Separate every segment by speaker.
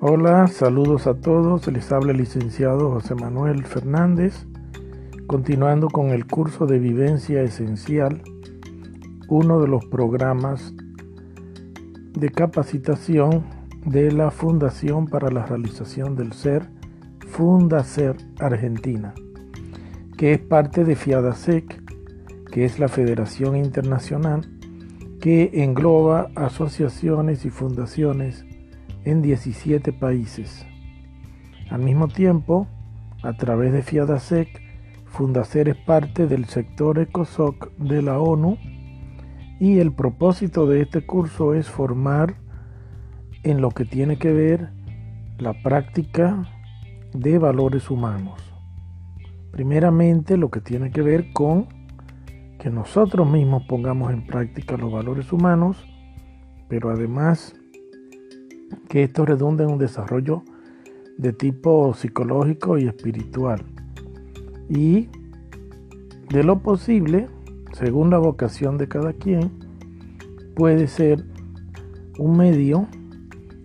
Speaker 1: Hola, saludos a todos. Les habla el licenciado José Manuel Fernández, continuando con el curso de vivencia esencial, uno de los programas de capacitación de la Fundación para la Realización del Ser, Fundacer Argentina, que es parte de FIADASEC, que es la Federación Internacional que engloba asociaciones y fundaciones en 17 países. Al mismo tiempo, a través de FIADASEC, Fundacer es parte del sector ECOSOC de la ONU y el propósito de este curso es formar en lo que tiene que ver la práctica de valores humanos. Primeramente lo que tiene que ver con que nosotros mismos pongamos en práctica los valores humanos, pero además que esto redunda en un desarrollo de tipo psicológico y espiritual. Y de lo posible, según la vocación de cada quien, puede ser un medio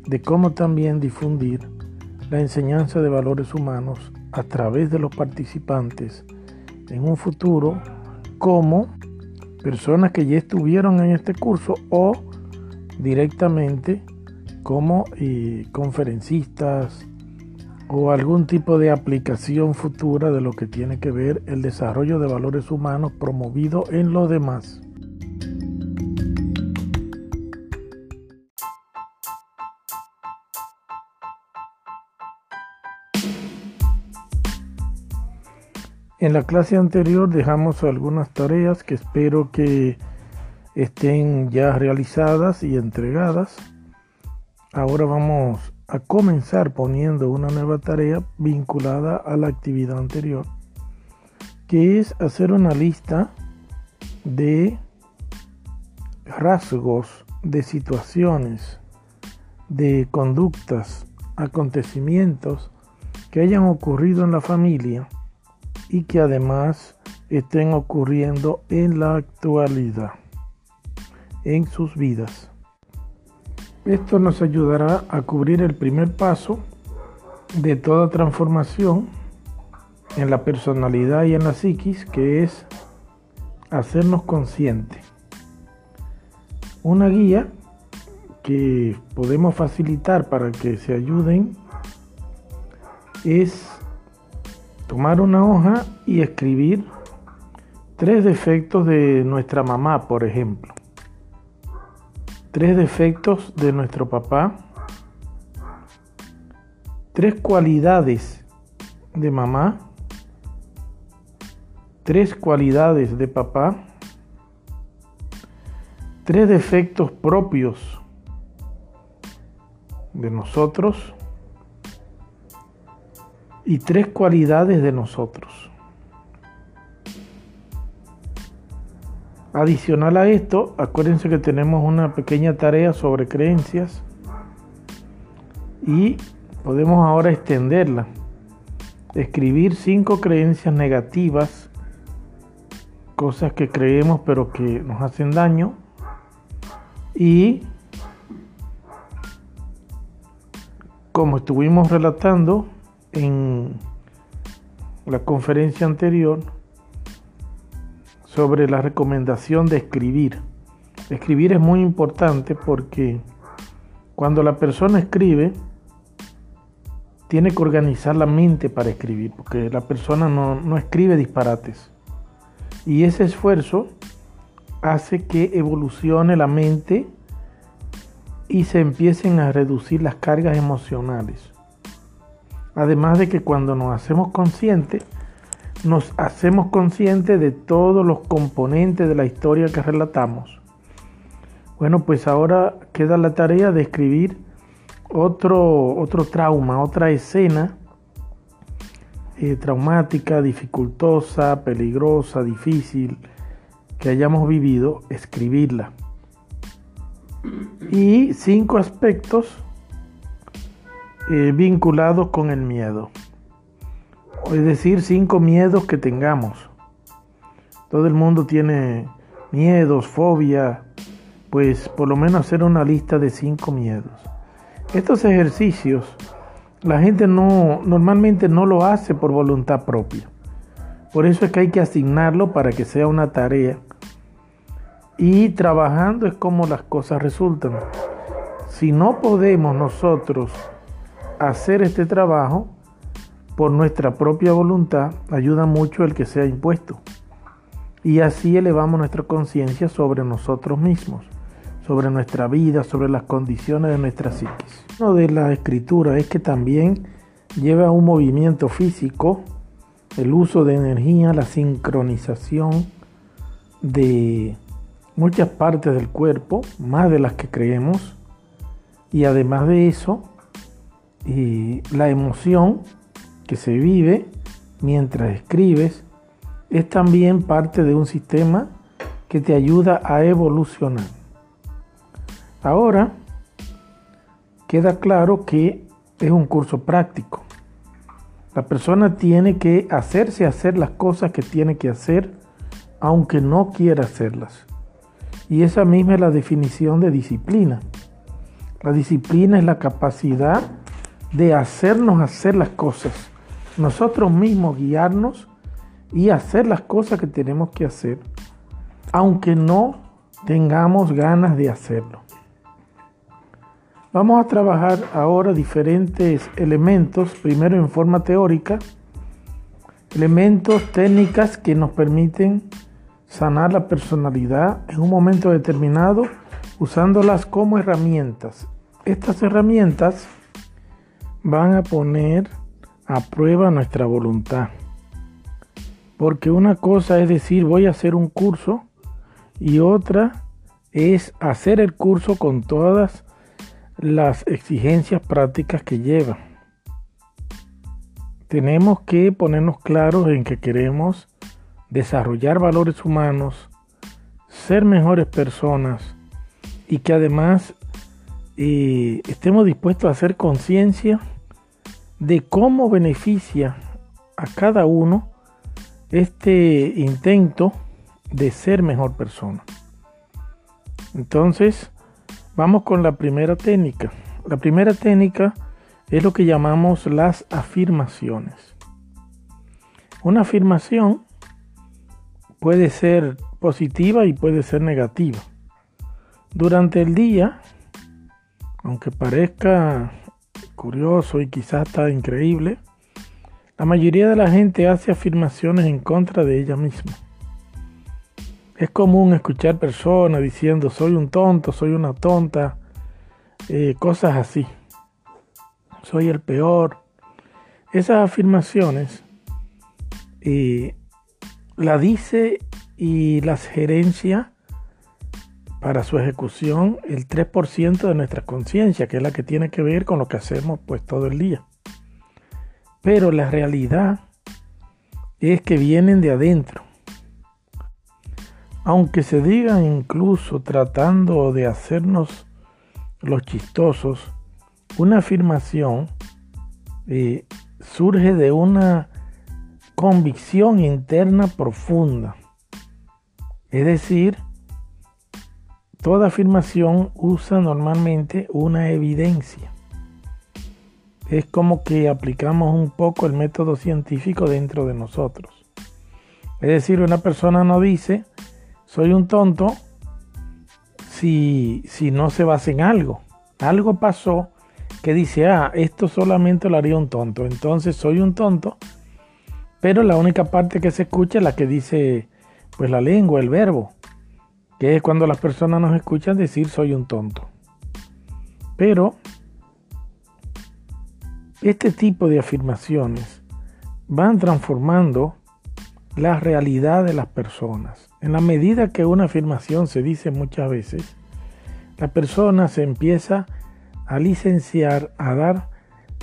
Speaker 1: de cómo también difundir la enseñanza de valores humanos a través de los participantes en un futuro como personas que ya estuvieron en este curso o directamente como conferencistas o algún tipo de aplicación futura de lo que tiene que ver el desarrollo de valores humanos promovido en los demás. En la clase anterior dejamos algunas tareas que espero que estén ya realizadas y entregadas Ahora vamos a comenzar poniendo una nueva tarea vinculada a la actividad anterior, que es hacer una lista de rasgos, de situaciones, de conductas, acontecimientos que hayan ocurrido en la familia y que además estén ocurriendo en la actualidad, en sus vidas. Esto nos ayudará a cubrir el primer paso de toda transformación en la personalidad y en la psiquis, que es hacernos conscientes. Una guía que podemos facilitar para que se ayuden es tomar una hoja y escribir tres defectos de nuestra mamá, por ejemplo tres defectos de nuestro papá, tres cualidades de mamá, tres cualidades de papá, tres defectos propios de nosotros y tres cualidades de nosotros. Adicional a esto, acuérdense que tenemos una pequeña tarea sobre creencias y podemos ahora extenderla. Escribir cinco creencias negativas, cosas que creemos pero que nos hacen daño y como estuvimos relatando en la conferencia anterior, sobre la recomendación de escribir. Escribir es muy importante porque cuando la persona escribe, tiene que organizar la mente para escribir, porque la persona no, no escribe disparates. Y ese esfuerzo hace que evolucione la mente y se empiecen a reducir las cargas emocionales. Además de que cuando nos hacemos conscientes, nos hacemos conscientes de todos los componentes de la historia que relatamos. Bueno, pues ahora queda la tarea de escribir otro, otro trauma, otra escena eh, traumática, dificultosa, peligrosa, difícil que hayamos vivido, escribirla. Y cinco aspectos eh, vinculados con el miedo es decir, cinco miedos que tengamos. Todo el mundo tiene miedos, fobia, pues por lo menos hacer una lista de cinco miedos. Estos ejercicios la gente no normalmente no lo hace por voluntad propia. Por eso es que hay que asignarlo para que sea una tarea. Y trabajando es como las cosas resultan. Si no podemos nosotros hacer este trabajo por nuestra propia voluntad, ayuda mucho el que sea impuesto. Y así elevamos nuestra conciencia sobre nosotros mismos, sobre nuestra vida, sobre las condiciones de nuestra psiquis. Uno de la escritura es que también lleva un movimiento físico, el uso de energía, la sincronización de muchas partes del cuerpo, más de las que creemos, y además de eso, la emoción que se vive mientras escribes es también parte de un sistema que te ayuda a evolucionar. Ahora queda claro que es un curso práctico. La persona tiene que hacerse hacer las cosas que tiene que hacer aunque no quiera hacerlas. Y esa misma es la definición de disciplina. La disciplina es la capacidad de hacernos hacer las cosas, nosotros mismos guiarnos y hacer las cosas que tenemos que hacer, aunque no tengamos ganas de hacerlo. Vamos a trabajar ahora diferentes elementos, primero en forma teórica, elementos, técnicas que nos permiten sanar la personalidad en un momento determinado usándolas como herramientas estas herramientas van a poner a prueba nuestra voluntad. Porque una cosa es decir, voy a hacer un curso y otra es hacer el curso con todas las exigencias prácticas que lleva. Tenemos que ponernos claros en que queremos desarrollar valores humanos, ser mejores personas y que además y estemos dispuestos a hacer conciencia de cómo beneficia a cada uno este intento de ser mejor persona. Entonces, vamos con la primera técnica. La primera técnica es lo que llamamos las afirmaciones. Una afirmación puede ser positiva y puede ser negativa. Durante el día aunque parezca curioso y quizás está increíble, la mayoría de la gente hace afirmaciones en contra de ella misma. Es común escuchar personas diciendo soy un tonto, soy una tonta, eh, cosas así. Soy el peor. Esas afirmaciones eh, la dice y las gerencia para su ejecución el 3% de nuestra conciencia, que es la que tiene que ver con lo que hacemos pues todo el día. Pero la realidad es que vienen de adentro. Aunque se digan incluso tratando de hacernos los chistosos, una afirmación eh, surge de una convicción interna profunda. Es decir, Toda afirmación usa normalmente una evidencia. Es como que aplicamos un poco el método científico dentro de nosotros. Es decir, una persona no dice, soy un tonto, si, si no se basa en algo. Algo pasó que dice, ah, esto solamente lo haría un tonto. Entonces soy un tonto, pero la única parte que se escucha es la que dice, pues la lengua, el verbo que es cuando las personas nos escuchan decir soy un tonto. Pero este tipo de afirmaciones van transformando la realidad de las personas. En la medida que una afirmación se dice muchas veces, la persona se empieza a licenciar, a dar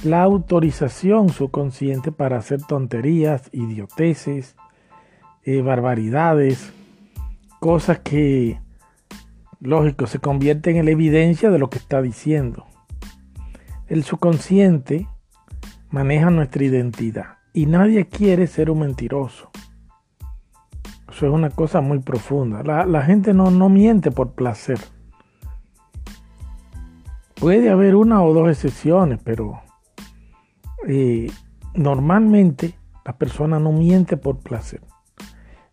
Speaker 1: la autorización subconsciente para hacer tonterías, idioteces, eh, barbaridades, cosas que, lógico, se convierten en la evidencia de lo que está diciendo. El subconsciente maneja nuestra identidad y nadie quiere ser un mentiroso. Eso es una cosa muy profunda. La, gente no, no miente por placer. Puede haber una o dos excepciones, pero eh, normalmente la persona no miente por placer.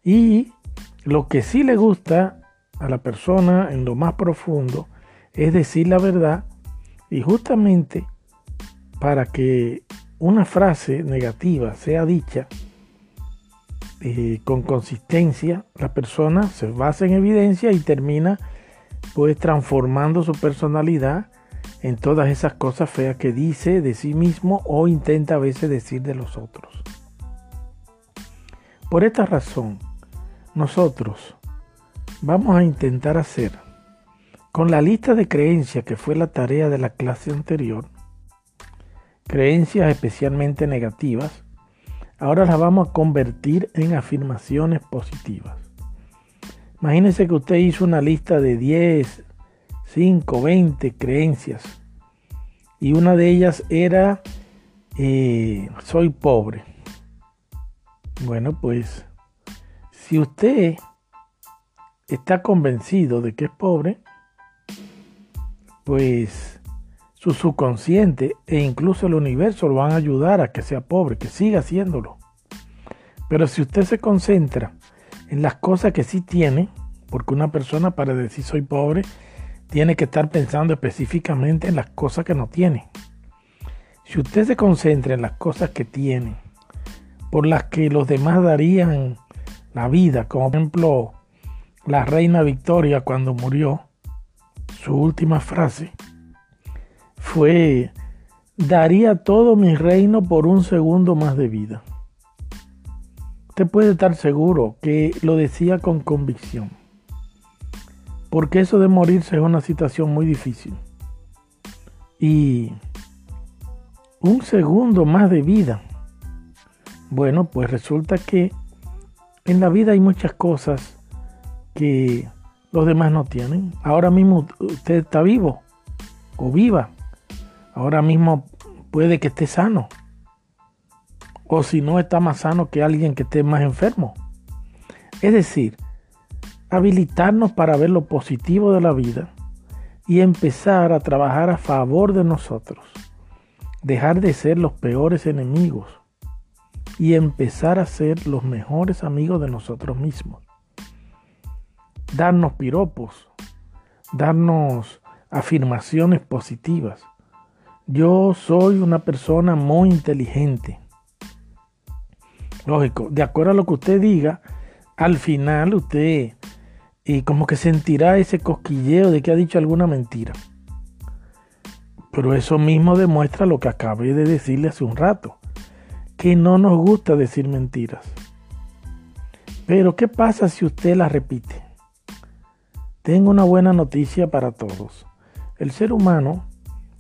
Speaker 1: Y lo que sí le gusta a la persona en lo más profundo es decir la verdad y justamente para que una frase negativa sea dicha eh, con consistencia, la persona se basa en evidencia y termina pues transformando su personalidad en todas esas cosas feas que dice de sí mismo o intenta a veces decir de los otros. Por esta razón, nosotros vamos a intentar hacer con la lista de creencias que fue la tarea de la clase anterior, creencias especialmente negativas, ahora las vamos a convertir en afirmaciones positivas. Imagínense que usted hizo una lista de 10, 5, 20 creencias y una de ellas era eh, soy pobre. Bueno, pues si usted está convencido de que es pobre, pues su subconsciente e incluso el universo lo van a ayudar a que sea pobre, que siga haciéndolo. Pero si usted se concentra en las cosas que sí tiene, porque una persona para decir soy pobre tiene que estar pensando específicamente en las cosas que no tiene. Si usted se concentra en las cosas que tiene, por las que los demás darían la vida, como por ejemplo la reina Victoria cuando murió, su última frase fue, daría todo mi reino por un segundo más de vida. Usted puede estar seguro que lo decía con convicción. Porque eso de morirse es una situación muy difícil. Y un segundo más de vida. Bueno, pues resulta que en la vida hay muchas cosas que los demás no tienen. Ahora mismo usted está vivo o viva. Ahora mismo puede que esté sano. O si no está más sano que alguien que esté más enfermo. Es decir, habilitarnos para ver lo positivo de la vida y empezar a trabajar a favor de nosotros. Dejar de ser los peores enemigos y empezar a ser los mejores amigos de nosotros mismos. Darnos piropos, darnos afirmaciones positivas. Yo soy una persona muy inteligente. Lógico, de acuerdo a lo que usted diga, al final usted y como que sentirá ese cosquilleo de que ha dicho alguna mentira. Pero eso mismo demuestra lo que acabé de decirle hace un rato, que no nos gusta decir mentiras. Pero ¿qué pasa si usted la repite? Tengo una buena noticia para todos. El ser humano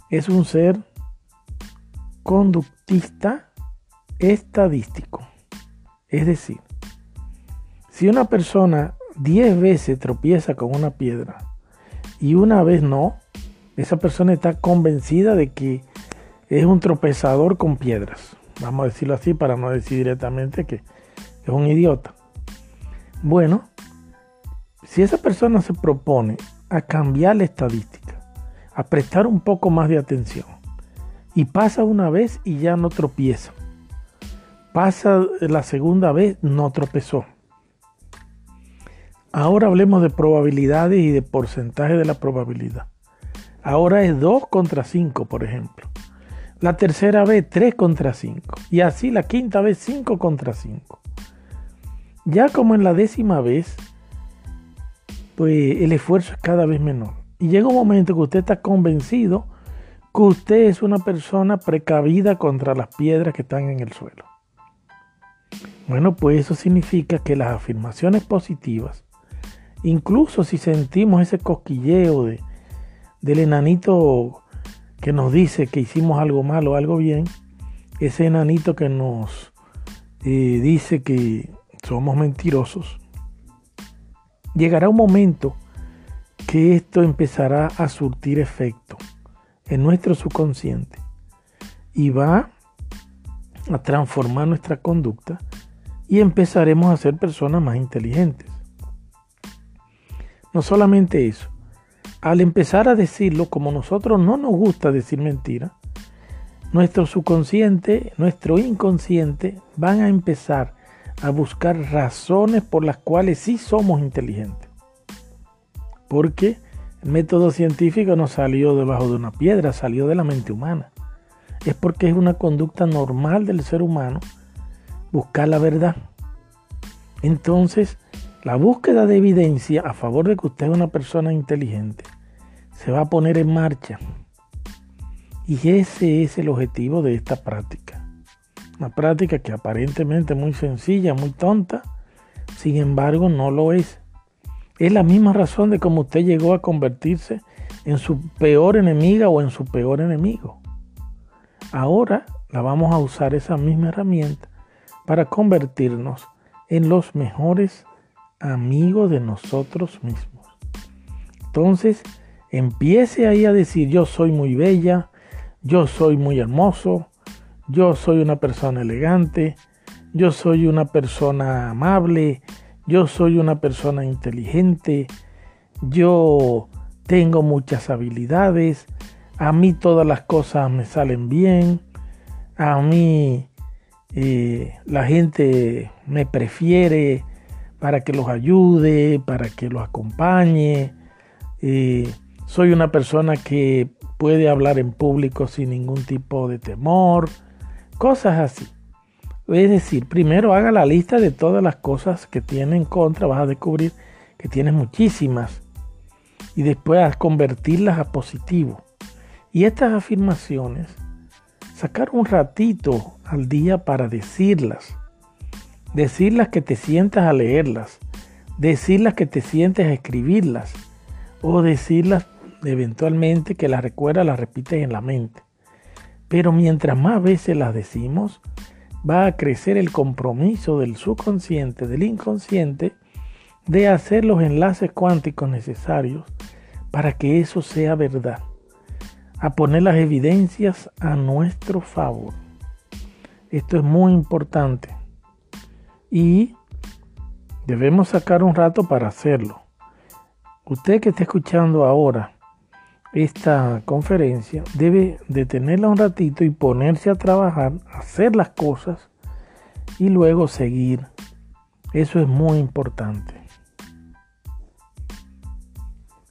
Speaker 1: es un ser conductista estadístico. Es decir, si una persona 10 veces tropieza con una piedra y una vez no, esa persona está convencida de que es un tropezador con piedras. Vamos a decirlo así para no decir directamente que es un idiota. Bueno, si esa persona se propone a cambiar la estadística, a prestar un poco más de atención, y pasa una vez y ya no tropieza, pasa la segunda vez, no tropezó Ahora hablemos de probabilidades y de porcentaje de la probabilidad. Ahora es 2 contra 5, por ejemplo. La tercera vez 3 contra 5. Y así la quinta vez 5 contra 5. Ya como en la décima vez, pues el esfuerzo es cada vez menor. Y llega un momento que usted está convencido que usted es una persona precavida contra las piedras que están en el suelo. Bueno, pues eso significa que las afirmaciones positivas Incluso si sentimos ese cosquilleo de, del enanito que nos dice que hicimos algo malo o algo bien, ese enanito que nos eh, dice que somos mentirosos, llegará un momento que esto empezará a surtir efecto en nuestro subconsciente y va a transformar nuestra conducta y empezaremos a ser personas más inteligentes. No solamente eso, al empezar a decirlo, como nosotros no nos gusta decir mentira, nuestro subconsciente, nuestro inconsciente van a empezar a buscar razones por las cuales sí somos inteligentes. Porque el método científico no salió debajo de una piedra, salió de la mente humana. Es porque es una conducta normal del ser humano buscar la verdad. Entonces, la búsqueda de evidencia a favor de que usted es una persona inteligente se va a poner en marcha. Y ese es el objetivo de esta práctica. Una práctica que aparentemente es muy sencilla, muy tonta, sin embargo no lo es. Es la misma razón de cómo usted llegó a convertirse en su peor enemiga o en su peor enemigo. Ahora la vamos a usar esa misma herramienta para convertirnos en los mejores amigos de nosotros mismos. Entonces, empiece ahí a decir, yo soy muy bella, yo soy muy hermoso, yo soy una persona elegante, yo soy una persona amable, yo soy una persona inteligente, yo tengo muchas habilidades, a mí todas las cosas me salen bien, a mí eh, la gente me prefiere para que los ayude, para que los acompañe. Eh, soy una persona que puede hablar en público sin ningún tipo de temor, cosas así. Es decir, primero haga la lista de todas las cosas que tiene en contra, vas a descubrir que tienes muchísimas y después a convertirlas a positivo. Y estas afirmaciones, sacar un ratito al día para decirlas, decirlas que te sientas a leerlas, decirlas que te sientes a escribirlas o decirlas eventualmente que las recuerdas, las repites en la mente. Pero mientras más veces las decimos, va a crecer el compromiso del subconsciente, del inconsciente, de hacer los enlaces cuánticos necesarios para que eso sea verdad, a poner las evidencias a nuestro favor. Esto es muy importante y debemos sacar un rato para hacerlo. Usted que está escuchando ahora esta conferencia debe detenerla un ratito y ponerse a trabajar, hacer las cosas y luego seguir. Eso es muy importante.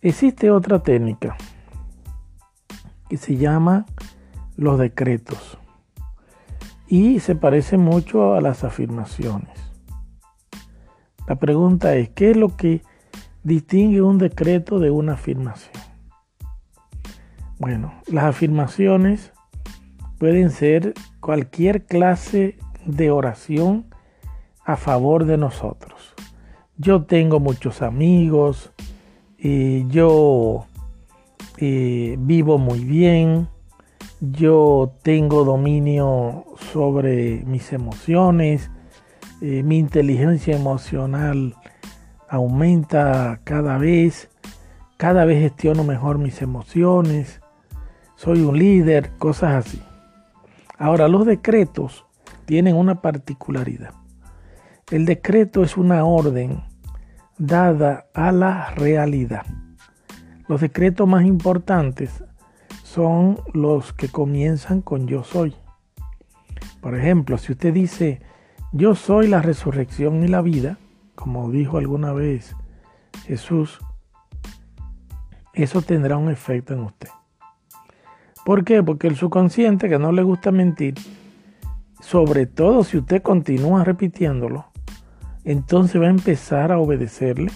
Speaker 1: Existe otra técnica que se llama los decretos y se parece mucho a las afirmaciones. La pregunta es, ¿qué es lo que distingue un decreto de una afirmación? Bueno, las afirmaciones pueden ser cualquier clase de oración a favor de nosotros. Yo tengo muchos amigos, y yo eh, vivo muy bien, yo tengo dominio sobre mis emociones, eh, mi inteligencia emocional aumenta cada vez, cada vez gestiono mejor mis emociones, soy un líder, cosas así. Ahora, los decretos tienen una particularidad. El decreto es una orden dada a la realidad. Los decretos más importantes son los que comienzan con yo soy. Por ejemplo, si usted dice, yo soy la resurrección y la vida, como dijo alguna vez Jesús, eso tendrá un efecto en usted. ¿Por qué? Porque el subconsciente, que no le gusta mentir, sobre todo si usted continúa repitiéndolo, entonces va a empezar a obedecerle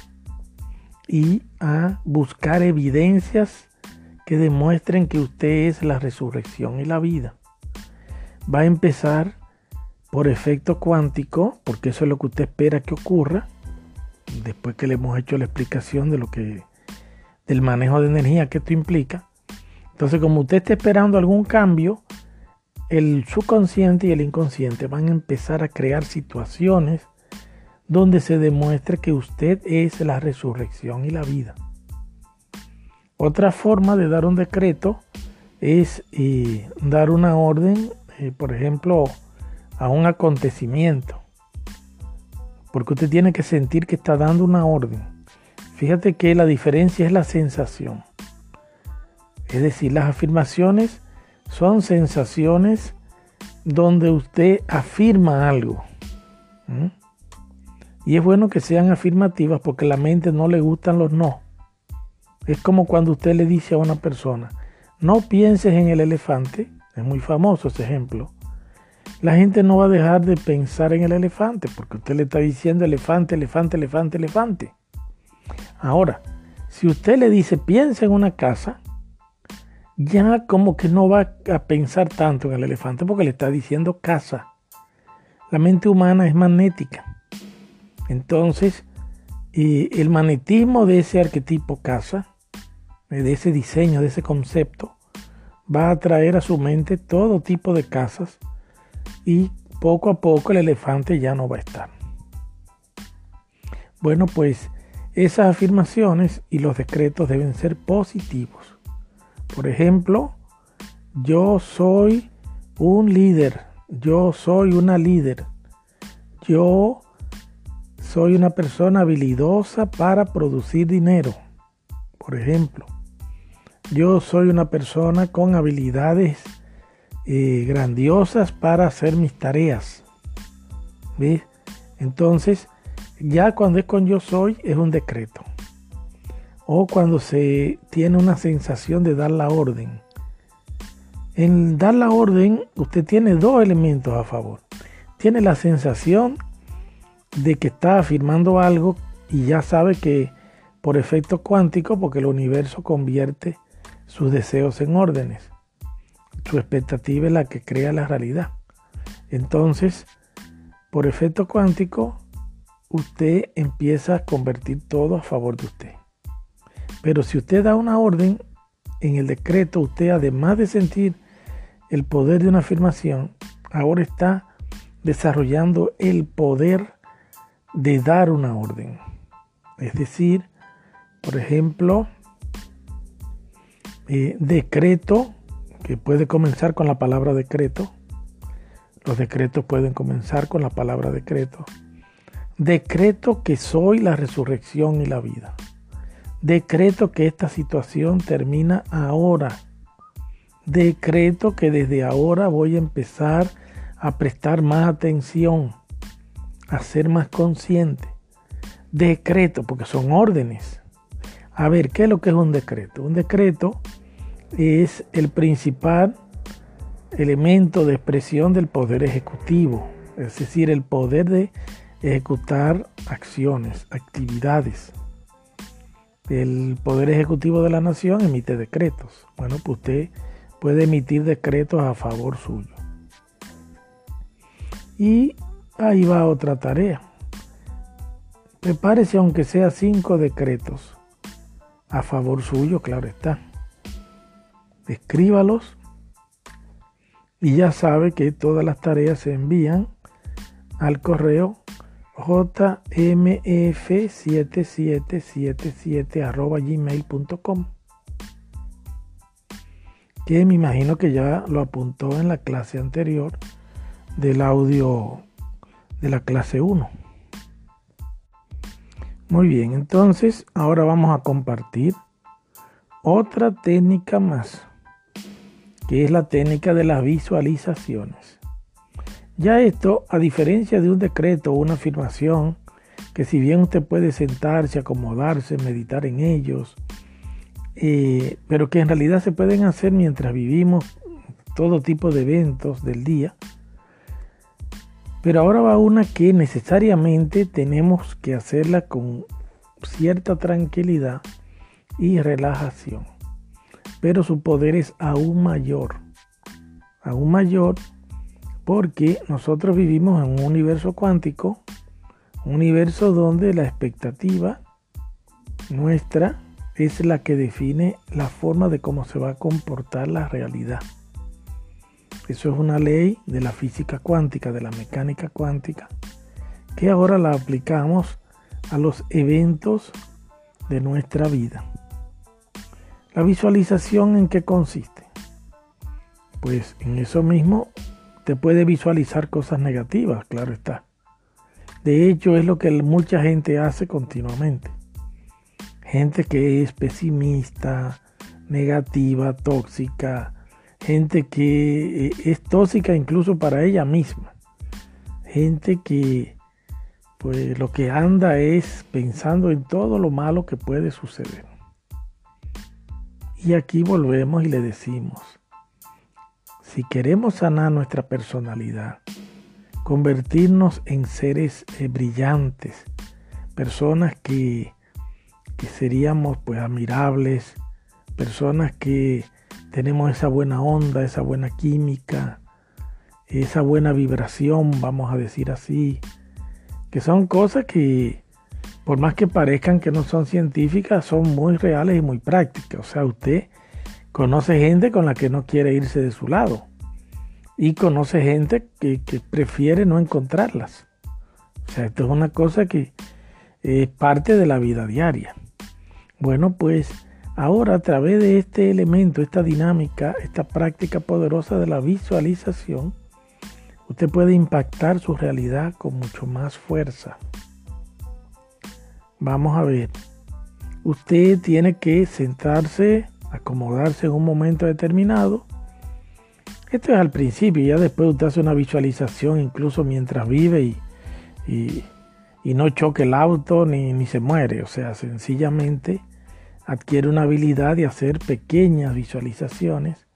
Speaker 1: y a buscar evidencias que demuestren que usted es la resurrección y la vida. Va a empezar por efecto cuántico, porque eso es lo que usted espera que ocurra, después que le hemos hecho la explicación de lo que del manejo de energía que esto implica, entonces, como usted está esperando algún cambio, el subconsciente y el inconsciente van a empezar a crear situaciones donde se demuestre que usted es la resurrección y la vida. Otra forma de dar un decreto es eh, dar una orden, eh, por ejemplo, a un acontecimiento. Porque usted tiene que sentir que está dando una orden. Fíjate que la diferencia es la sensación. Es decir, las afirmaciones son sensaciones donde usted afirma algo. Y es bueno que sean afirmativas porque a la mente no le gustan los no. Es como cuando usted le dice a una persona, no pienses en el elefante, es muy famoso ese ejemplo. La gente no va a dejar de pensar en el elefante porque usted le está diciendo elefante, elefante, elefante, elefante. Ahora, si usted le dice piensa en una casa, ya como que no va a pensar tanto en el elefante porque le está diciendo casa. La mente humana es magnética. Entonces, el magnetismo de ese arquetipo casa, de ese diseño, de ese concepto, va a atraer a su mente todo tipo de casas y poco a poco el elefante ya no va a estar. Bueno, pues esas afirmaciones y los decretos deben ser positivos. Por ejemplo, yo soy un líder, yo soy una líder, yo soy una persona habilidosa para producir dinero. Por ejemplo, yo soy una persona con habilidades eh, grandiosas para hacer mis tareas. ¿Ves? Entonces, ya cuando es con yo soy, es un decreto o cuando se tiene una sensación de dar la orden. En dar la orden, usted tiene dos elementos a favor. Tiene la sensación de que está afirmando algo y ya sabe que por efecto cuántico, porque el universo convierte sus deseos en órdenes. Su expectativa es la que crea la realidad. Entonces, por efecto cuántico, usted empieza a convertir todo a favor de usted. Pero si usted da una orden, en el decreto usted además de sentir el poder de una afirmación, ahora está desarrollando el poder de dar una orden. Es decir, por ejemplo, eh, decreto, que puede comenzar con la palabra decreto. Los decretos pueden comenzar con la palabra decreto. Decreto que soy la resurrección y la vida. Decreto que esta situación termina ahora. Decreto que desde ahora voy a empezar a prestar más atención, a ser más consciente. Decreto, porque son órdenes. A ver, ¿qué es lo que es un decreto? Un decreto es el principal elemento de expresión del poder ejecutivo, es decir, el poder de ejecutar acciones, actividades el Poder Ejecutivo de la Nación emite decretos. Bueno, pues usted puede emitir decretos a favor suyo. Y ahí va otra tarea. Prepárese aunque sea cinco decretos a favor suyo, claro está. Escríbalos y ya sabe que todas las tareas se envían al correo jmf7777 arroba gmail.com que me imagino que ya lo apuntó en la clase anterior del audio de la clase 1. Muy bien, entonces ahora vamos a compartir otra técnica más, que es la técnica de las visualizaciones. Ya esto, a diferencia de un decreto o una afirmación, que si bien usted puede sentarse, acomodarse, meditar en ellos, eh, pero que en realidad se pueden hacer mientras vivimos todo tipo de eventos del día. Pero ahora va una que necesariamente tenemos que hacerla con cierta tranquilidad y relajación. Pero su poder es aún mayor. Aún mayor porque nosotros vivimos en un universo cuántico, un universo donde la expectativa nuestra es la que define la forma de cómo se va a comportar la realidad. Eso es una ley de la física cuántica, de la mecánica cuántica, que ahora la aplicamos a los eventos de nuestra vida. La visualización en qué consiste? Pues en eso mismo puede visualizar cosas negativas, claro está. De hecho, es lo que mucha gente hace continuamente. Gente que es pesimista, negativa, tóxica, gente que eh, es tóxica incluso para ella misma, gente que pues lo que anda es pensando en todo lo malo que puede suceder. Y aquí volvemos y le decimos, si queremos sanar nuestra personalidad, convertirnos en seres eh, brillantes, personas que, que seríamos pues admirables, personas que tenemos esa buena onda, esa buena química, esa buena vibración, vamos a decir así, que son cosas que, por más que parezcan que no son científicas, son muy reales y muy prácticas. O sea, usted conoce gente con la que no quiere irse de su lado y conoce gente que, que prefiere no encontrarlas. O sea, esto es una cosa que es parte de la vida diaria. Bueno, pues ahora a través de este elemento, esta dinámica, esta práctica poderosa de la visualización, usted puede impactar su realidad con mucho más fuerza. Vamos a ver. Usted tiene que sentarse, acomodarse en un momento determinado. Esto es al principio, ya después usted hace una visualización incluso mientras vive y, no choque el auto ni, ni se muere. O sea, sencillamente adquiere una habilidad de hacer pequeñas visualizaciones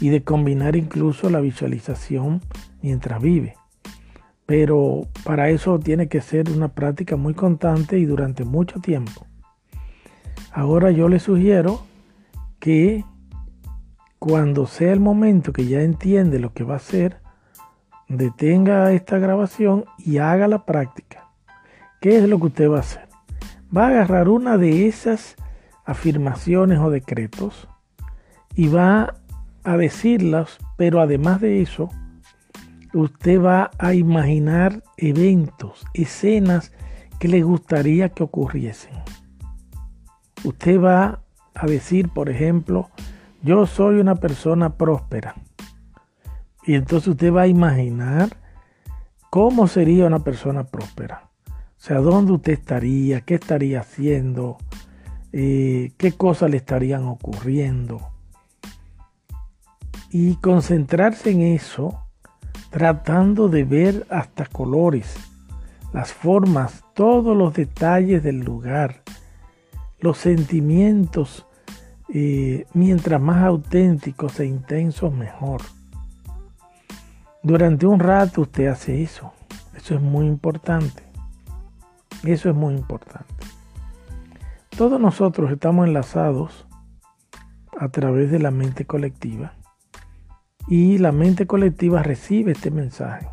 Speaker 1: y de combinar incluso la visualización mientras vive. Pero para eso tiene que ser una práctica muy constante y durante mucho tiempo. Ahora yo le sugiero que cuando sea el momento que ya entiende lo que va a hacer, detenga esta grabación y haga la práctica. ¿Qué es lo que usted va a hacer? Va a agarrar una de esas afirmaciones o decretos y va a decirlas, pero además de eso, usted va a imaginar eventos, escenas que le gustaría que ocurriesen. Usted va a decir, por ejemplo, yo soy una persona próspera. Y entonces usted va a imaginar cómo sería una persona próspera. O sea, dónde usted estaría, qué estaría haciendo, eh, qué cosas le estarían ocurriendo. Y concentrarse en eso tratando de ver hasta colores, las formas, todos los detalles del lugar, los sentimientos, eh, mientras más auténticos e intensos mejor. Durante un rato usted hace eso, eso es muy importante, eso es muy importante. Todos nosotros estamos enlazados a través de la mente colectiva y la mente colectiva recibe este mensaje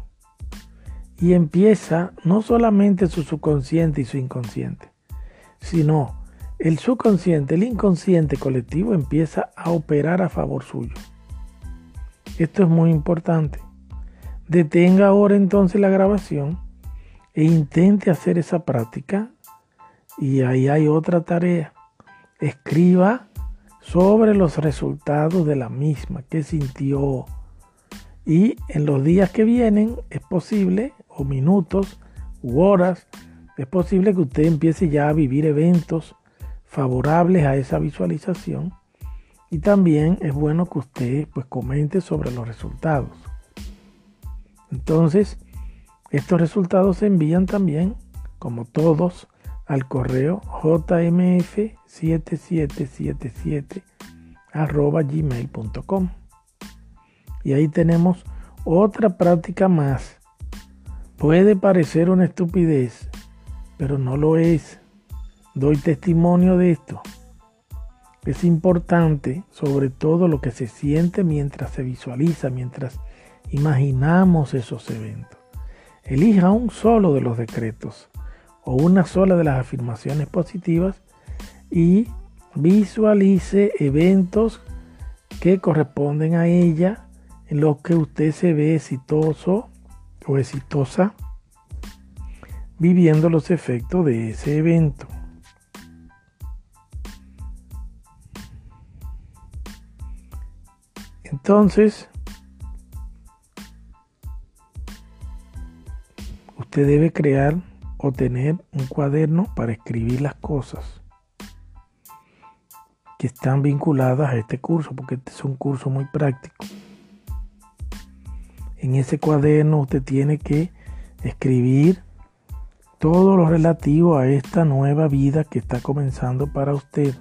Speaker 1: y empieza no solamente su subconsciente y su inconsciente, sino el subconsciente, el inconsciente colectivo empieza a operar a favor suyo. Esto es muy importante. Detenga ahora entonces la grabación e intente hacer esa práctica. Y ahí hay otra tarea. Escriba sobre los resultados de la misma, qué sintió. Y en los días que vienen es posible, o minutos, u horas, es posible que usted empiece ya a vivir eventos favorables a esa visualización. Y también es bueno que usted pues comente sobre los resultados. Entonces, estos resultados se envían también, como todos, al correo jmf7777 arroba gmail.com. Y ahí tenemos otra práctica más. Puede parecer una estupidez, pero no lo es. Doy testimonio de esto. Es importante, sobre todo lo que se siente mientras se visualiza, mientras imaginamos esos eventos. Elija un solo de los decretos o una sola de las afirmaciones positivas y visualice eventos que corresponden a ella en los que usted se ve exitoso o exitosa viviendo los efectos de ese evento. Entonces, usted debe crear o tener un cuaderno para escribir las cosas. que están vinculadas a este curso, porque este es un curso muy práctico. En ese cuaderno usted tiene que escribir todo lo relativo a esta nueva vida que está comenzando para usted.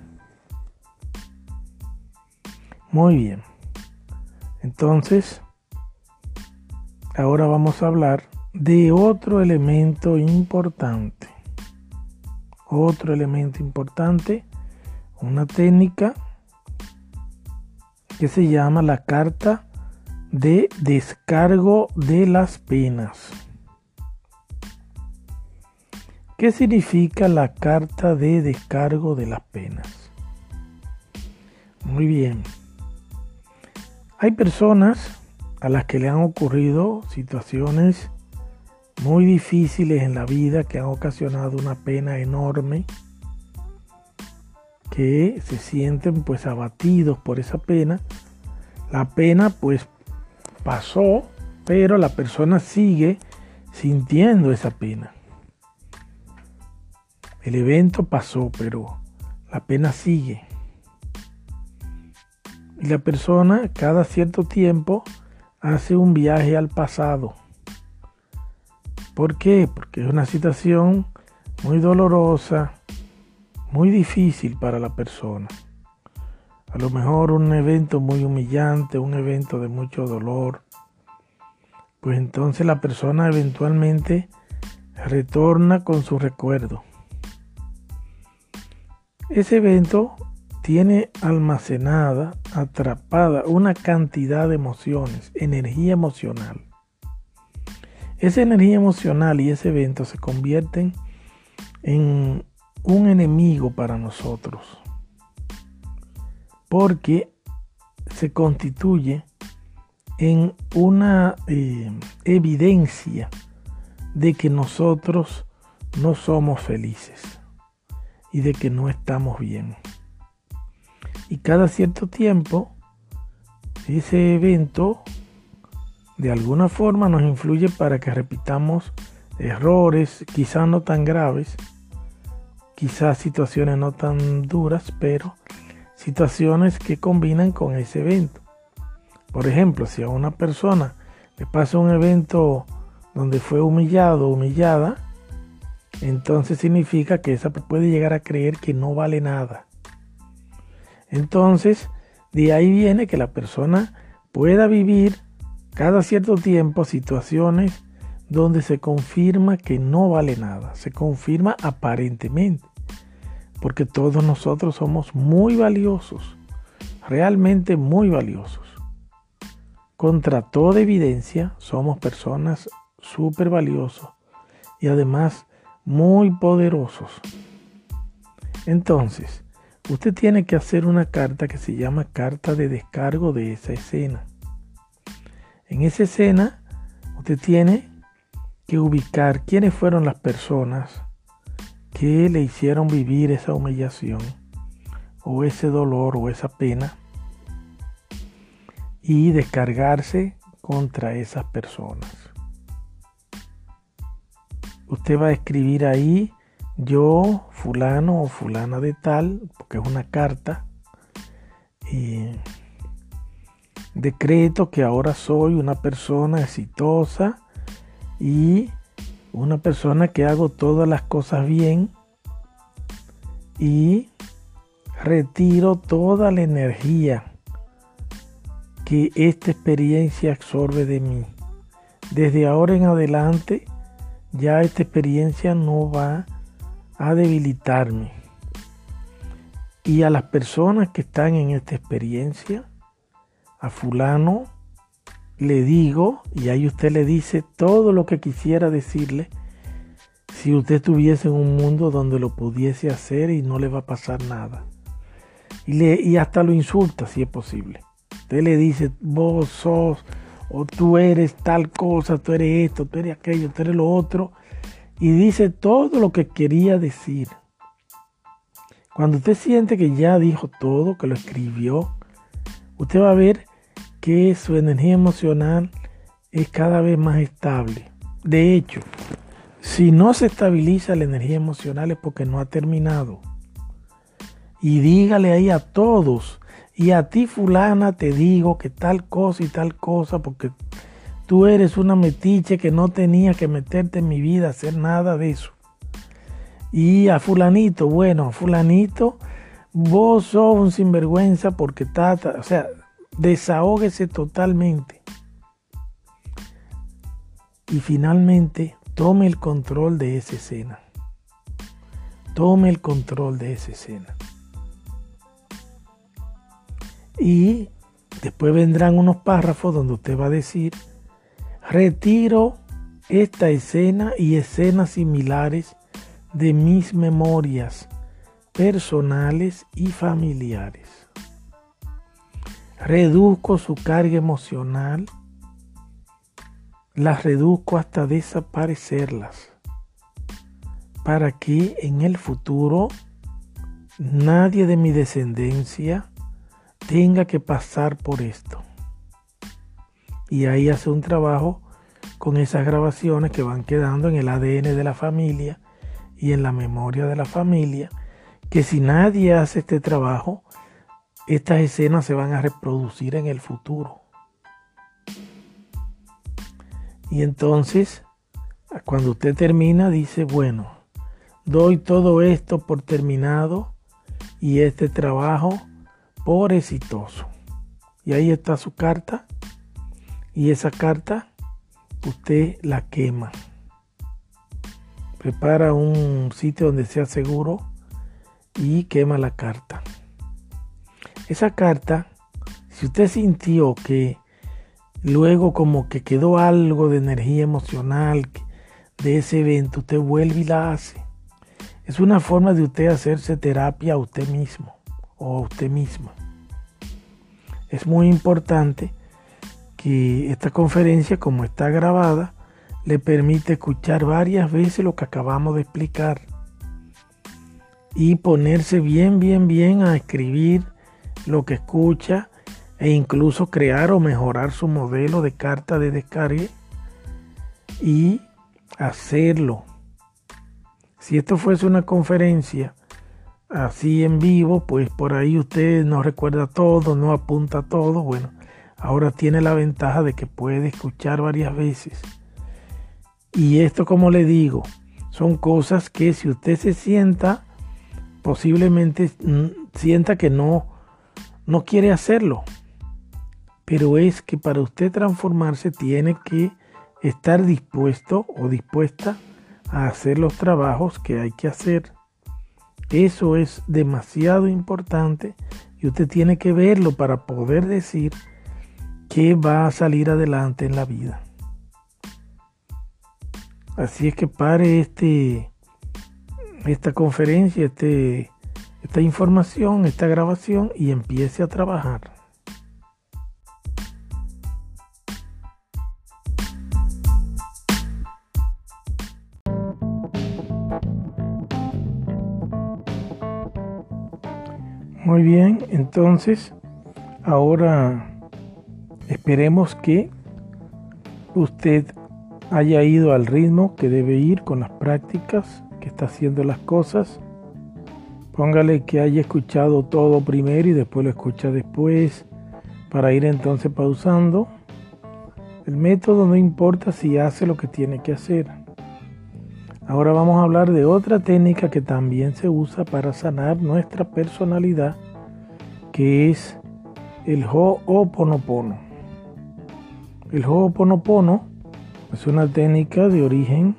Speaker 1: Muy bien. Entonces, ahora vamos a hablar de otro elemento importante. Otro elemento importante, una técnica que se llama la carta de descargo de las penas. ¿Qué significa la carta de descargo de las penas? Muy bien. Hay personas a las que le han ocurrido situaciones muy difíciles en la vida que han ocasionado una pena enorme, que se sienten pues abatidos por esa pena. La pena pues pasó, pero la persona sigue sintiendo esa pena. El evento pasó, pero la pena sigue. La persona cada cierto tiempo hace un viaje al pasado. ¿Por qué? Porque es una situación muy dolorosa, muy difícil para la persona. A lo mejor un evento muy humillante, un evento de mucho dolor. Pues entonces la persona eventualmente retorna con su recuerdo. Ese evento tiene almacenada, atrapada una cantidad de emociones, energía emocional. Esa energía emocional y ese evento se convierten en un enemigo para nosotros, porque se constituye en una eh, evidencia de que nosotros no somos felices y de que no estamos bien. Y cada cierto tiempo, ese evento de alguna forma nos influye para que repitamos errores, quizás no tan graves, quizás situaciones no tan duras, pero situaciones que combinan con ese evento. Por ejemplo, si a una persona le pasa un evento donde fue humillado humillada, entonces significa que esa puede llegar a creer que no vale nada. Entonces, de ahí viene que la persona pueda vivir cada cierto tiempo situaciones donde se confirma que no vale nada, se confirma aparentemente, porque todos nosotros somos muy valiosos, realmente muy valiosos. Contra toda evidencia, somos personas súper valiosas y además muy poderosos. Entonces, usted tiene que hacer una carta que se llama carta de descargo de esa escena. En esa escena, usted tiene que ubicar quiénes fueron las personas que le hicieron vivir esa humillación o ese dolor o esa pena y descargarse contra esas personas usted va a escribir ahí yo, fulano o fulana de tal, porque es una carta. Y decreto que ahora soy una persona exitosa y una persona que hago todas las cosas bien y retiro toda la energía que esta experiencia absorbe de mí. Desde ahora en adelante ya esta experiencia no va a debilitarme. Y a las personas que están en esta experiencia, a fulano le digo, y ahí usted le dice todo lo que quisiera decirle, si usted estuviese en un mundo donde lo pudiese hacer y no le va a pasar nada. Y, le, y hasta lo insulta si es posible. Usted le dice, vos sos o tú eres tal cosa, tú eres esto, tú eres aquello, tú eres lo otro, y dice todo lo que quería decir. Cuando usted siente que ya dijo todo, que lo escribió, usted va a ver que su energía emocional es cada vez más estable. De hecho, si no se estabiliza la energía emocional es porque no ha terminado. y dígale ahí a todos, y a ti fulana te digo que tal cosa y tal cosa, porque tú eres una metiche que no tenía que meterte en mi vida, hacer nada de eso. Y a fulanito, bueno, fulanito, vos sos un sinvergüenza porque tata, o sea, desahógese totalmente. Y finalmente, tome el control de esa escena. Tome el control de esa escena. Y después vendrán unos párrafos donde usted va a decir, retiro esta escena y escenas similares de mis memorias personales y familiares. Reduzco su carga emocional, las reduzco hasta desaparecerlas, para que en el futuro nadie de mi descendencia tenga que pasar por esto. Y ahí hace un trabajo con esas grabaciones que van quedando en el ADN de la familia y en la memoria de la familia, que si nadie hace este trabajo, estas escenas se van a reproducir en el futuro. Y entonces, cuando usted termina, dice, bueno, doy todo esto por terminado y este trabajo por exitoso. Y ahí está su carta. Y esa carta usted la quema. Prepara un sitio donde sea seguro y quema la carta. Esa carta, si usted sintió que luego como que quedó algo de energía emocional de ese evento, usted vuelve y la hace. Es una forma de usted hacerse terapia a usted mismo o a usted misma. Es muy importante que esta conferencia, como está grabada, le permite escuchar varias veces lo que acabamos de explicar y ponerse bien, bien, bien a escribir lo que escucha e incluso crear o mejorar su modelo de carta de descarga y hacerlo. Si esto fuese una conferencia así en vivo, pues por ahí usted no recuerda todo, no apunta todo. Bueno, ahora tiene la ventaja de que puede escuchar varias veces. Y esto, como le digo, son cosas que si usted se sienta, posiblemente mm, sienta que no, no quiere hacerlo. Pero es que para usted transformarse tiene que estar dispuesto o dispuesta a hacer los trabajos que hay que hacer. Eso es demasiado importante y usted tiene que verlo para poder decir que va a salir adelante en la vida. Así es que pare este, esta conferencia, este, esta información, esta grabación y empiece a trabajar. Muy bien, entonces ahora esperemos que usted haya ido al ritmo que debe ir con las prácticas, que está haciendo las cosas. Póngale que haya escuchado todo primero y después lo escucha después para ir entonces pausando. El método no importa si hace lo que tiene que hacer. Ahora vamos a hablar de otra técnica que también se usa para sanar nuestra personalidad, que es el Ho'oponopono. El Ho'oponopono es una técnica de origen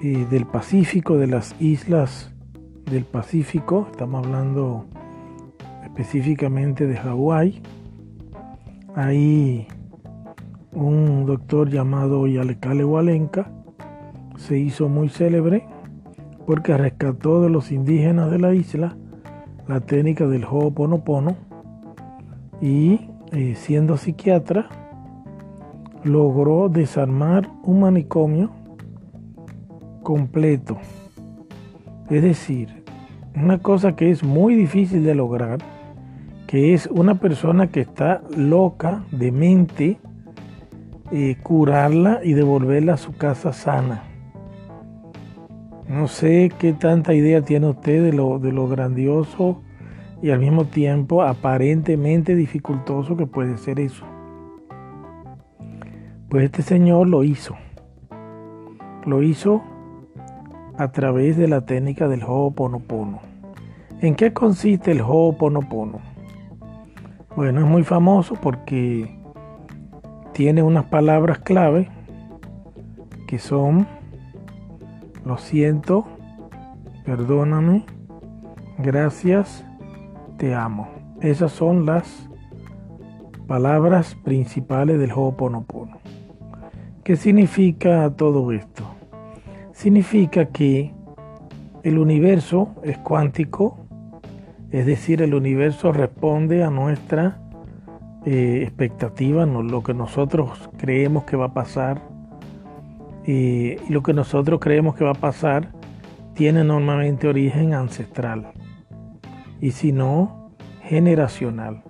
Speaker 1: eh, del Pacífico, de las islas del Pacífico. Estamos hablando específicamente de Hawái. Ahí un doctor llamado Yalekale Walenka se hizo muy célebre porque rescató de los indígenas de la isla la técnica del Ho'oponopono y eh, siendo psiquiatra logró desarmar un manicomio completo. Es decir, una cosa que es muy difícil de lograr, que es una persona que está loca, de mente, eh, curarla y devolverla a su casa sana. No sé qué tanta idea tiene usted de lo, de lo grandioso y al mismo tiempo aparentemente dificultoso que puede ser eso. Pues este señor lo hizo. Lo hizo a través de la técnica del Ho'oponopono. ¿En qué consiste el Ho'oponopono? Bueno, es muy famoso porque tiene unas palabras clave que son lo siento, perdóname, gracias, te amo. Esas son las palabras principales del Ho'oponopono. ¿Qué significa todo esto? Significa que el universo es cuántico, es decir, el universo responde a nuestra eh, expectativa, lo que nosotros creemos que va a pasar y lo que nosotros creemos que va a pasar tiene normalmente origen ancestral y si no, generacional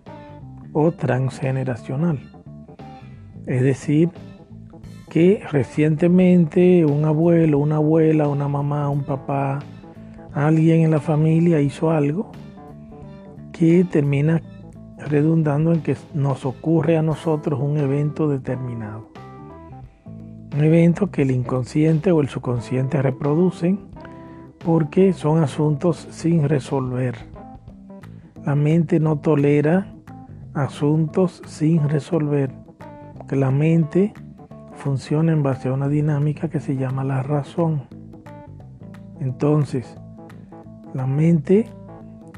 Speaker 1: o transgeneracional. Es decir, que recientemente un abuelo, una abuela, una mamá, un papá, alguien en la familia hizo algo que termina redundando en que nos ocurre a nosotros un evento determinado. Un evento que el inconsciente o el subconsciente reproducen porque son asuntos sin resolver. La mente no tolera asuntos sin resolver. Que la mente funciona en base a una dinámica que se llama la razón. Entonces, la mente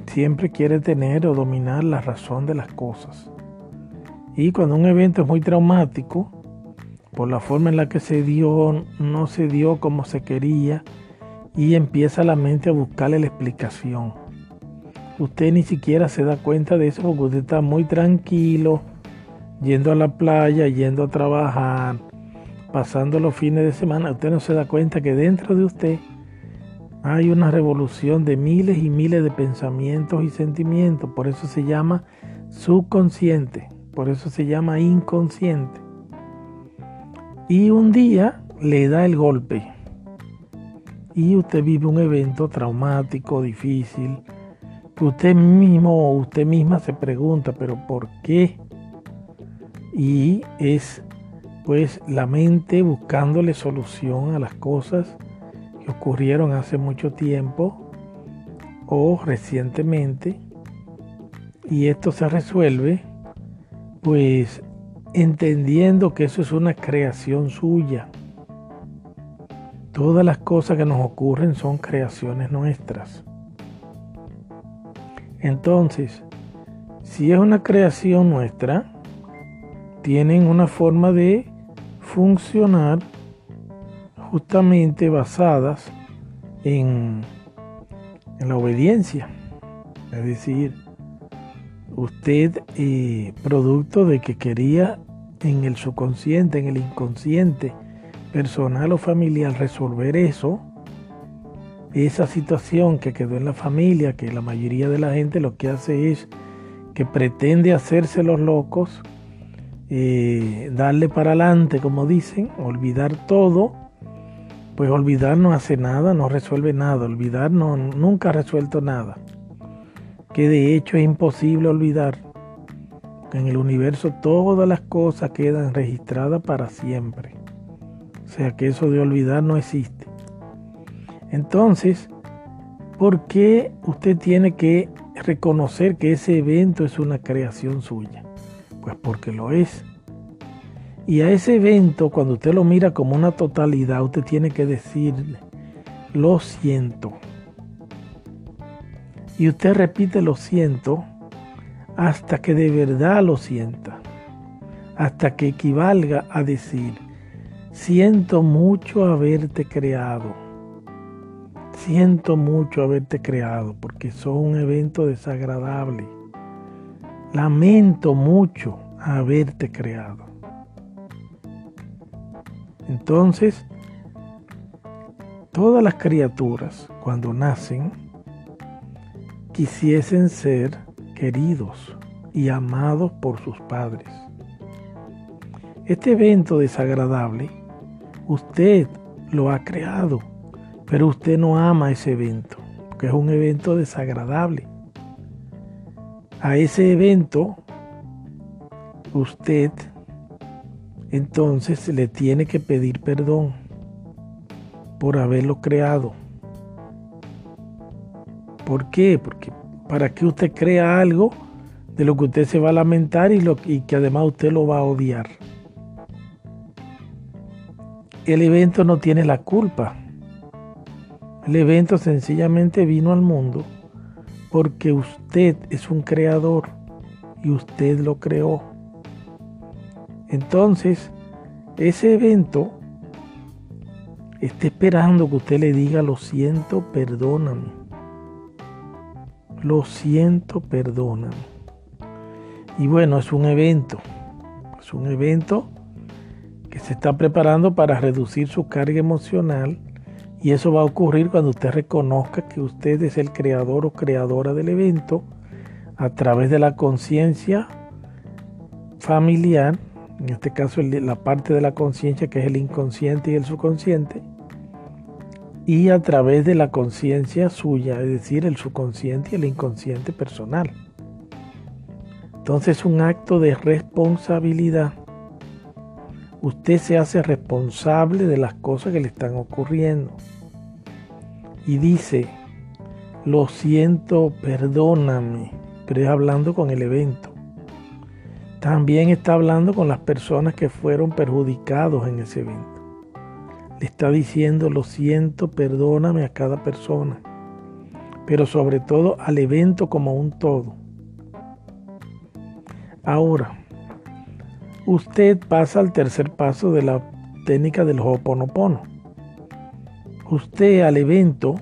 Speaker 1: siempre quiere tener o dominar la razón de las cosas. Y cuando un evento es muy traumático, por la forma en la que se dio, no se dio como se quería y empieza la mente a buscarle la explicación. Usted ni siquiera se da cuenta de eso porque usted está muy tranquilo, yendo a la playa, yendo a trabajar, pasando los fines de semana. Usted no se da cuenta que dentro de usted hay una revolución de miles y miles de pensamientos y sentimientos. Por eso se llama subconsciente, por eso se llama inconsciente y un día le da el golpe y usted vive un evento traumático, difícil, usted mismo o usted misma se pregunta, pero ¿por qué? Y es pues la mente buscándole solución a las cosas que ocurrieron hace mucho tiempo o recientemente y esto se resuelve pues entendiendo que eso es una creación suya. Todas las cosas que nos ocurren son creaciones nuestras. Entonces, si es una creación nuestra, tienen una forma de funcionar justamente basadas en, en la obediencia. Es decir, usted eh, producto de que quería en el subconsciente, en el inconsciente personal o familiar resolver eso, esa situación que quedó en la familia, que la mayoría de la gente lo que hace es que pretende hacerse los locos, eh, darle para adelante, como dicen, olvidar todo, pues olvidar no hace nada, no resuelve nada, olvidar no, nunca ha resuelto nada que de hecho es imposible olvidar en el universo todas las cosas quedan registradas para siempre. O sea que eso de olvidar no existe. Entonces, ¿por qué usted tiene que reconocer que ese evento es una creación suya? Pues porque lo es. Y a ese evento, cuando usted lo mira como una totalidad, usted tiene que decirle, lo siento. Y usted repite lo siento hasta que de verdad lo sienta, hasta que equivalga a decir, siento mucho haberte creado, siento mucho haberte creado porque son un evento desagradable, lamento mucho haberte creado. Entonces, todas las criaturas cuando nacen, quisiesen ser queridos y amados por sus padres. Este evento desagradable, usted lo ha creado Pero usted no ama ese evento, que es un evento desagradable. A ese evento usted entonces le tiene que pedir perdón por haberlo creado. ¿Por qué? Porque para que usted crea algo de lo que usted se va a lamentar y, lo, que además usted lo va a odiar. El evento no tiene la culpa. El evento sencillamente vino al mundo porque usted es un creador y usted lo creó. Entonces, ese evento está esperando que usted le diga, lo siento, perdóname. Lo siento, perdóname. Y bueno, es un evento. Es un evento que se está preparando para reducir su carga emocional. Y eso va a ocurrir cuando usted reconozca que usted es el creador o creadora del evento a través de la conciencia familiar en este caso la parte de la conciencia que es el inconsciente y el subconsciente, y a través de la conciencia suya, es decir, el subconsciente y el inconsciente personal. Entonces es un acto de responsabilidad. Usted se hace responsable de las cosas que le están ocurriendo. Y dice, lo siento, perdóname, pero es hablando con el evento. También está hablando con las personas que fueron perjudicados en ese evento. Le está diciendo, lo siento, perdóname a cada persona, pero sobre todo al evento como un todo. Ahora, usted pasa al tercer paso de la técnica del Ho'oponopono. Usted al evento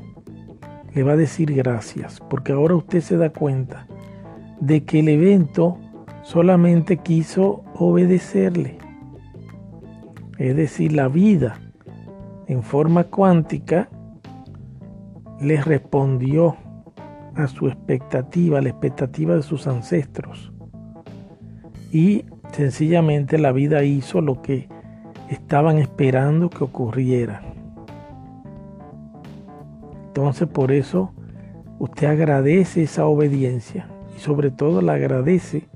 Speaker 1: le va a decir gracias, porque ahora usted se da cuenta de que el evento solamente quiso obedecerle. Es decir, la vida en forma cuántica le respondió a su expectativa, a la expectativa de sus ancestros. Y sencillamente la vida hizo lo que estaban esperando que ocurriera. Entonces por eso usted agradece esa obediencia y sobre todo la agradece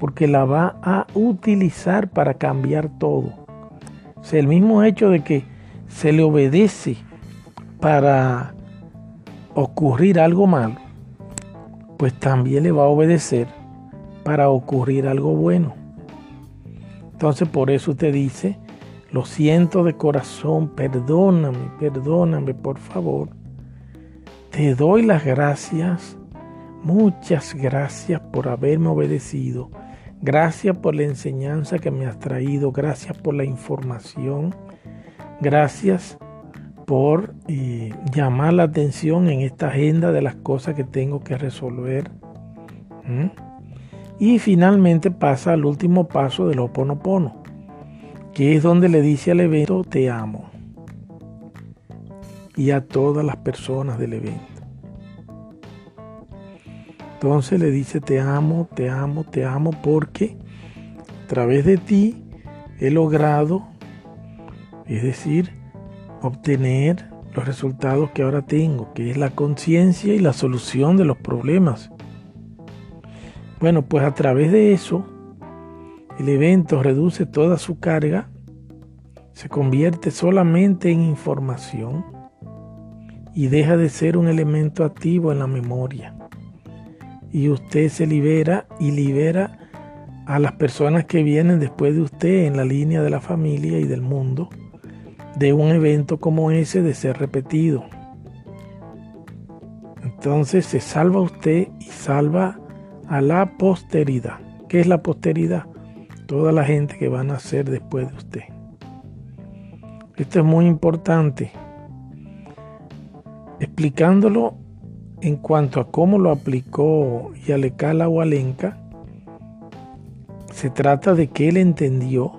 Speaker 1: porque la va a utilizar para cambiar todo. O sea, el mismo hecho de que se le obedece para ocurrir algo malo, pues también le va a obedecer para ocurrir algo bueno. Entonces por eso usted dice, lo siento de corazón, perdóname, perdóname por favor. Te doy las gracias, muchas gracias por haberme obedecido Gracias por la enseñanza que me has traído, gracias por la información, gracias por eh, llamar la atención en esta agenda de las cosas que tengo que resolver. Y finalmente pasa al último paso del Oponopono, que es donde le dice al evento te amo y a todas las personas del evento. Entonces le dice, te amo, te amo, te amo, porque a través de ti he logrado, es decir, obtener los resultados que ahora tengo, que es la conciencia y la solución de los problemas. Bueno, pues a través de eso, el evento reduce toda su carga, se convierte solamente en información y deja de ser un elemento activo en la memoria y usted se libera y libera a las personas que vienen después de usted en la línea de la familia y del mundo de un evento como ese de ser repetido. Entonces se salva usted y salva a la posteridad. ¿Qué es la posteridad? Toda la gente que va a nacer después de usted. Esto es muy importante. Explicándolo en cuanto a cómo lo aplicó Yalekala Walenka, se trata de que él entendió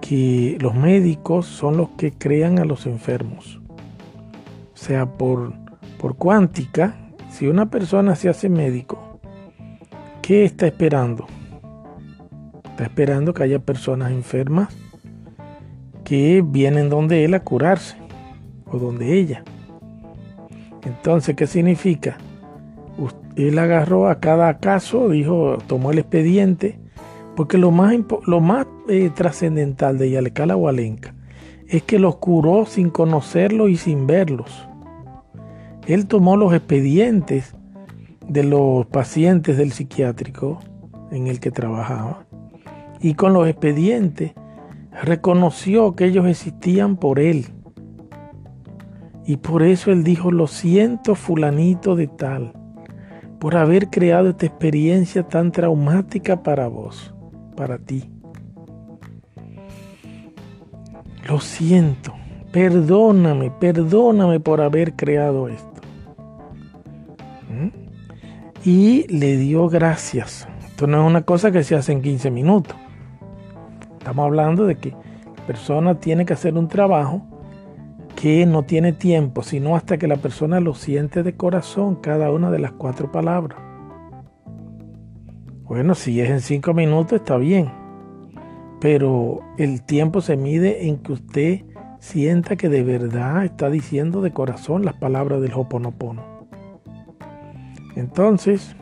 Speaker 1: que los médicos son los que crean a los enfermos. O sea, por, por cuántica, si una persona se hace médico, ¿qué está esperando? Está esperando que haya personas enfermas que vienen donde él a curarse. o donde ella. Entonces, ¿qué significa? Él agarró a cada caso, dijo, tomó el expediente, porque lo más, lo más eh, trascendental de Yalecala Hualenca es que los curó sin conocerlos y sin verlos. Él tomó los expedientes de los pacientes del psiquiátrico en el que trabajaba y con los expedientes reconoció que ellos existían por él. Y por eso él dijo, lo siento fulanito de tal, por haber creado esta experiencia tan traumática para vos, para ti. Lo siento, perdóname, perdóname por haber creado esto. ¿Mm? Y le dio gracias. Esto no es una cosa que se hace en 15 minutos. Estamos hablando de que la persona tiene que hacer un trabajo que no tiene tiempo, sino hasta que la persona lo siente de corazón cada una de las cuatro palabras. Bueno, si es en cinco minutos está bien, pero el tiempo se mide en que usted sienta que de verdad está diciendo de corazón las palabras del Hoponopono. Entonces,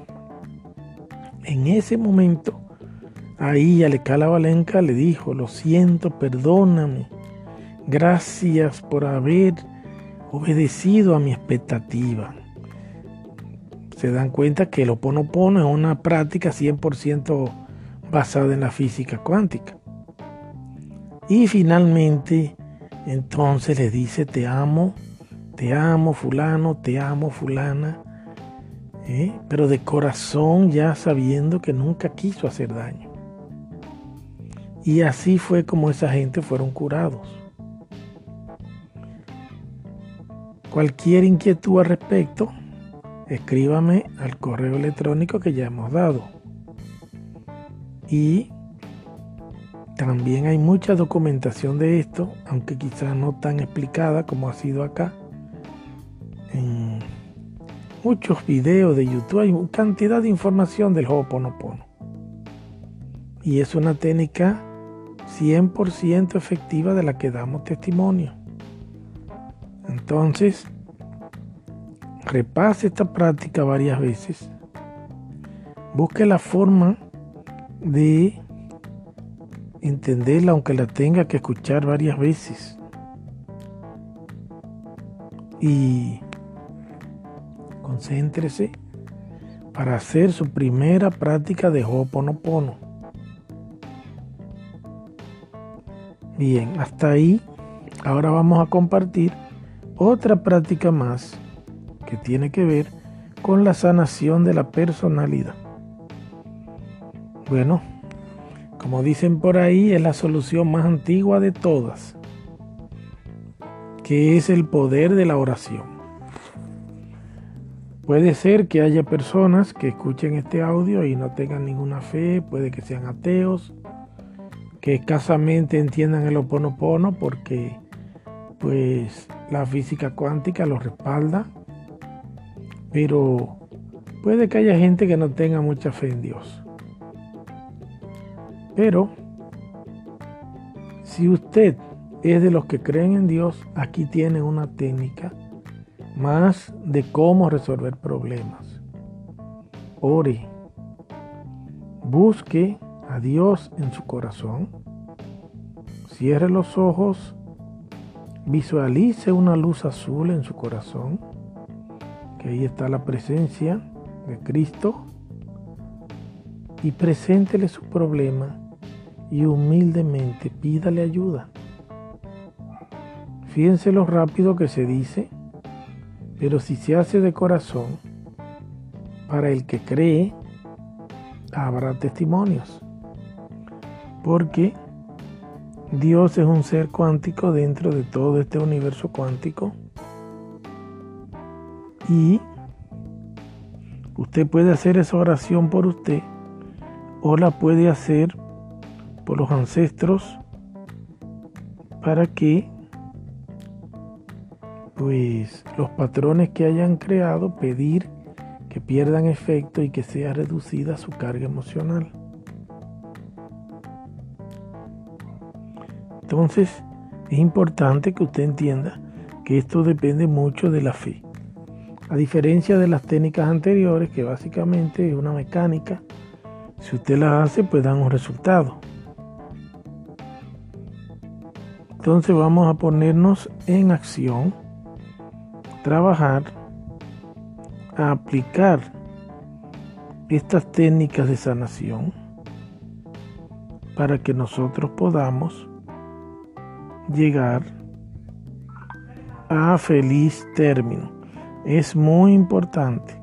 Speaker 1: en ese momento, Ahí Alecala Valenca le dijo, lo siento, perdóname, gracias por haber obedecido a mi expectativa. Se dan cuenta que el Oponopono es una práctica 100% basada en la física cuántica. Y finalmente, entonces le dice, te amo, te amo fulano, te amo fulana, ¿eh? pero de corazón ya sabiendo que nunca quiso hacer daño. Y así fue como esa gente fueron curados. Cualquier inquietud al respecto, escríbame al correo electrónico que ya hemos dado. Y también hay mucha documentación de esto, aunque quizás no tan explicada como ha sido acá. Muchos videos de YouTube hay cantidad de información del Ho'oponopono. Y es una técnica 100% efectiva de la que damos testimonio. Entonces, repase esta práctica varias veces. Busque la forma de entenderla aunque la tenga que escuchar varias veces. Y concéntrese para hacer su primera práctica de Ho'oponopono. Bien, hasta ahí. Ahora vamos a compartir otra práctica más que tiene que ver con la sanación de la personalidad. Bueno, como dicen por ahí, es la solución más antigua de todas, que es el poder de la oración. Puede ser que haya personas que escuchen este audio y no tengan ninguna fe, puede que sean ateos, que escasamente entiendan el oponopono porque pues la física cuántica lo respalda, pero puede que haya gente que no tenga mucha fe en Dios. Pero si usted es de los que creen en Dios, aquí tiene una técnica más de cómo resolver problemas. Ore, busque a Dios en su corazón, cierre los ojos, visualice una luz azul en su corazón, que ahí está la presencia de Cristo, y preséntele su problema y humildemente pídale ayuda. Fíjense lo rápido que se dice, pero si se hace de corazón, para el que cree, habrá testimonios. Porque Dios es un ser cuántico dentro de todo este universo cuántico. Y usted puede hacer esa oración por usted o la puede hacer por los ancestros para que pues los patrones que hayan creado pedir que pierdan efecto y que sea reducida su carga emocional. Entonces, es importante que usted entienda que esto depende mucho de la fe. A diferencia de las técnicas anteriores, que básicamente es una mecánica, si usted la hace, pues dan un resultado. Entonces vamos a ponernos en acción, trabajar, a aplicar estas técnicas de sanación para que nosotros podamos llegar a feliz término. Es muy importante.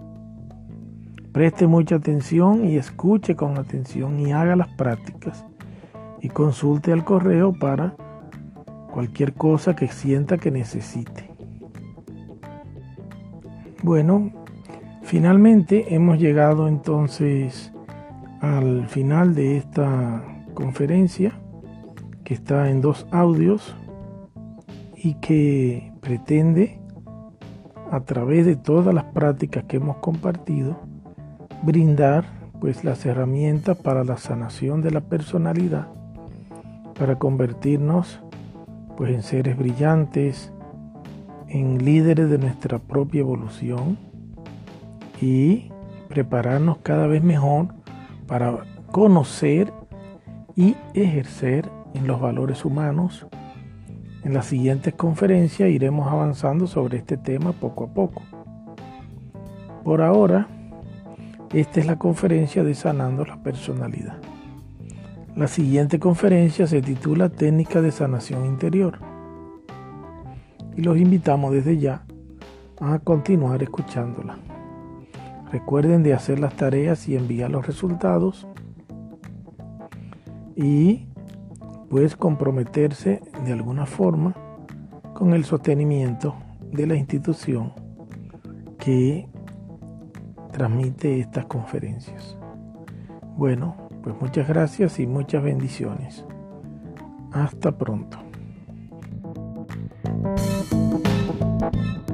Speaker 1: Preste mucha atención y escuche con atención y haga las prácticas y consulte al correo para cualquier cosa que sienta que necesite. Bueno, finalmente hemos llegado entonces al final de esta conferencia que está en dos audios y que pretende a través de todas las prácticas que hemos compartido brindar pues las herramientas para la sanación de la personalidad para convertirnos pues en seres brillantes, en líderes de nuestra propia evolución y prepararnos cada vez mejor para conocer y ejercer en los valores humanos. En las siguientes conferencias iremos avanzando sobre este tema poco a poco. Por ahora, esta es la conferencia de Sanando la Personalidad. La siguiente conferencia se titula Técnica de Sanación Interior. Y los invitamos desde ya a continuar escuchándola. Recuerden de hacer las tareas y enviar los resultados. Y pues comprometerse de alguna forma con el sostenimiento de la institución que transmite estas conferencias. Bueno, pues muchas gracias y muchas bendiciones. Hasta pronto. you